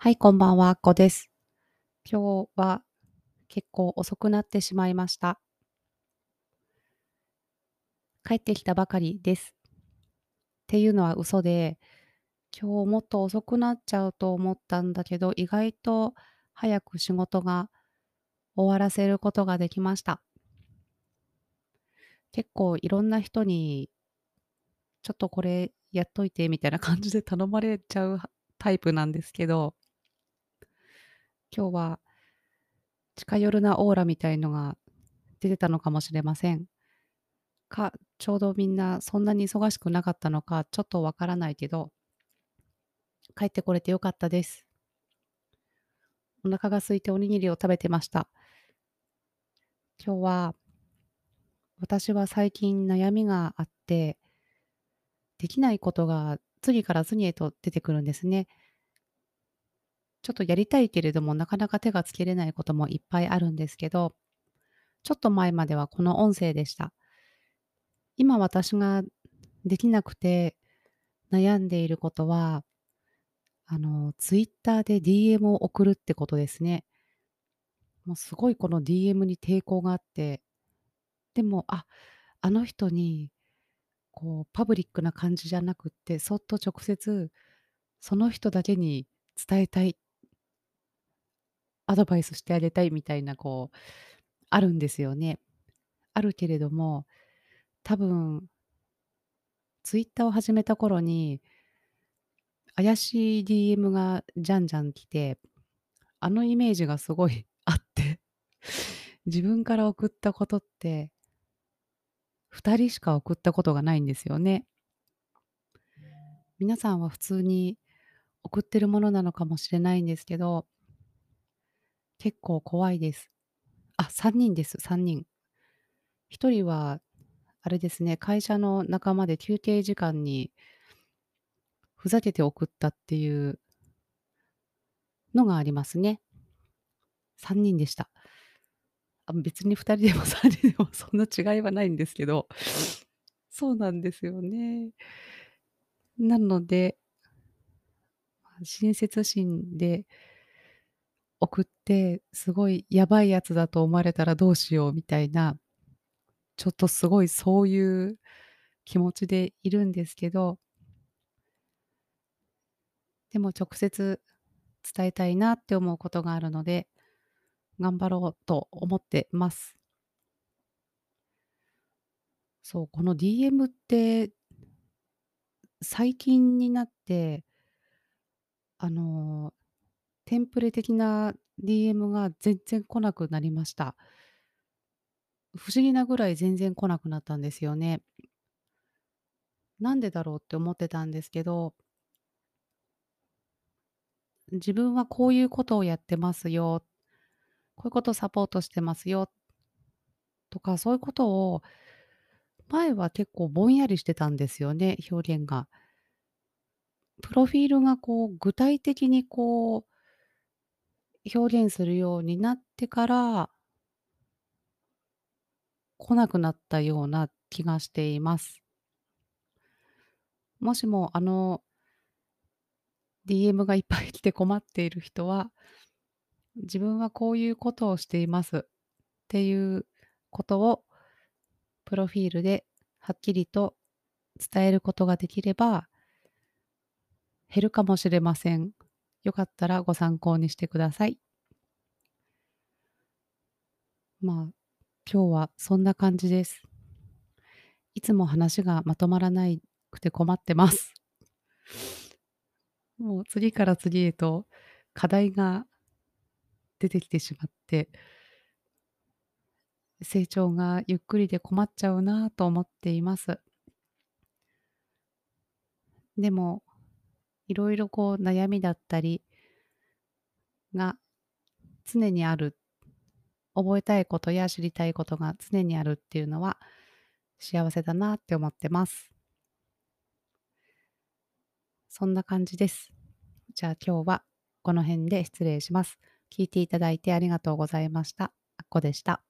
はい、こんばんは、あっこです。今日は結構遅くなってしまいました。帰ってきたばかりです。っていうのは嘘で、今日もっと遅くなっちゃうと思ったんだけど、意外と早く仕事が終わらせることができました。結構いろんな人に、ちょっとこれやっといてみたいな感じで頼まれちゃうタイプなんですけど、今日は近寄るなオーラみたいのが出てたのかもしれません。か、ちょうどみんなそんなに忙しくなかったのか、ちょっとわからないけど、帰ってこれてよかったです。お腹が空いておにぎりを食べてました。今日は、私は最近悩みがあって、できないことが次から次へと出てくるんですね。ちょっとやりたいけれども、なかなか手がつけれないこともいっぱいあるんですけど、ちょっと前まではこの音声でした。今私ができなくて悩んでいることは、あの、ツイッターで DM を送るってことですね。もうすごいこの DM に抵抗があって、でも、あ、あの人に、こう、パブリックな感じじゃなくって、そっと直接、その人だけに伝えたい、アドバイスしてあげたいみたいな、こう、あるんですよね。あるけれども、多分、ツイッターを始めた頃に、怪しい DM がじゃんじゃん来て、あのイメージがすごいあって 自分から送ったことって、2人しか送ったことがないんですよね。皆さんは普通に送ってるものなのかもしれないんですけど、結構怖いです。あ、3人です、3人。1人は、あれですね、会社の仲間で休憩時間にふざけて送ったっていうのがありますね。3人でした。あ、別に2人でも3人でもそんな違いはないんですけど、そうなんですよね。なので、親切心で送って、すごいやばいやつだと思われたらどうしようみたいな、ちょっとすごいそういう気持ちでいるんですけど、でも直接伝えたいなって思うことがあるので、頑張ろうと思ってます。そう、この DM って最近になって、あの、テンプレ的な DM が全然来なくなりました。不思議なぐらい全然来なくなったんですよね。なんでだろうって思ってたんですけど、自分はこういうことをやってますよ、こういうことをサポートしてますよとか、そういうことを前は結構ぼんやりしてたんですよね、表現が。プロフィールがこう具体的にこう表現するようになってから来なくなったような気がしています。もしもあの DM がいっぱい来て困っている人は、自分はこういうことをしていますっていうことをプロフィールではっきりと伝えることができれば減るかもしれません。よかったらご参考にしてください。まあ、今日はそんな感じです。いつも話がまとまらなくて困ってます。もう次から次へと課題が出てきてしまって、成長がゆっくりで困っちゃうなと思っています。でも、いろいろこう悩みだったりが常にある。覚えたいことや知りたいことが常にあるっていうのは幸せだなって思ってます。そんな感じです。じゃあ今日はこの辺で失礼します。聞いていただいてありがとうございました。あっこでした。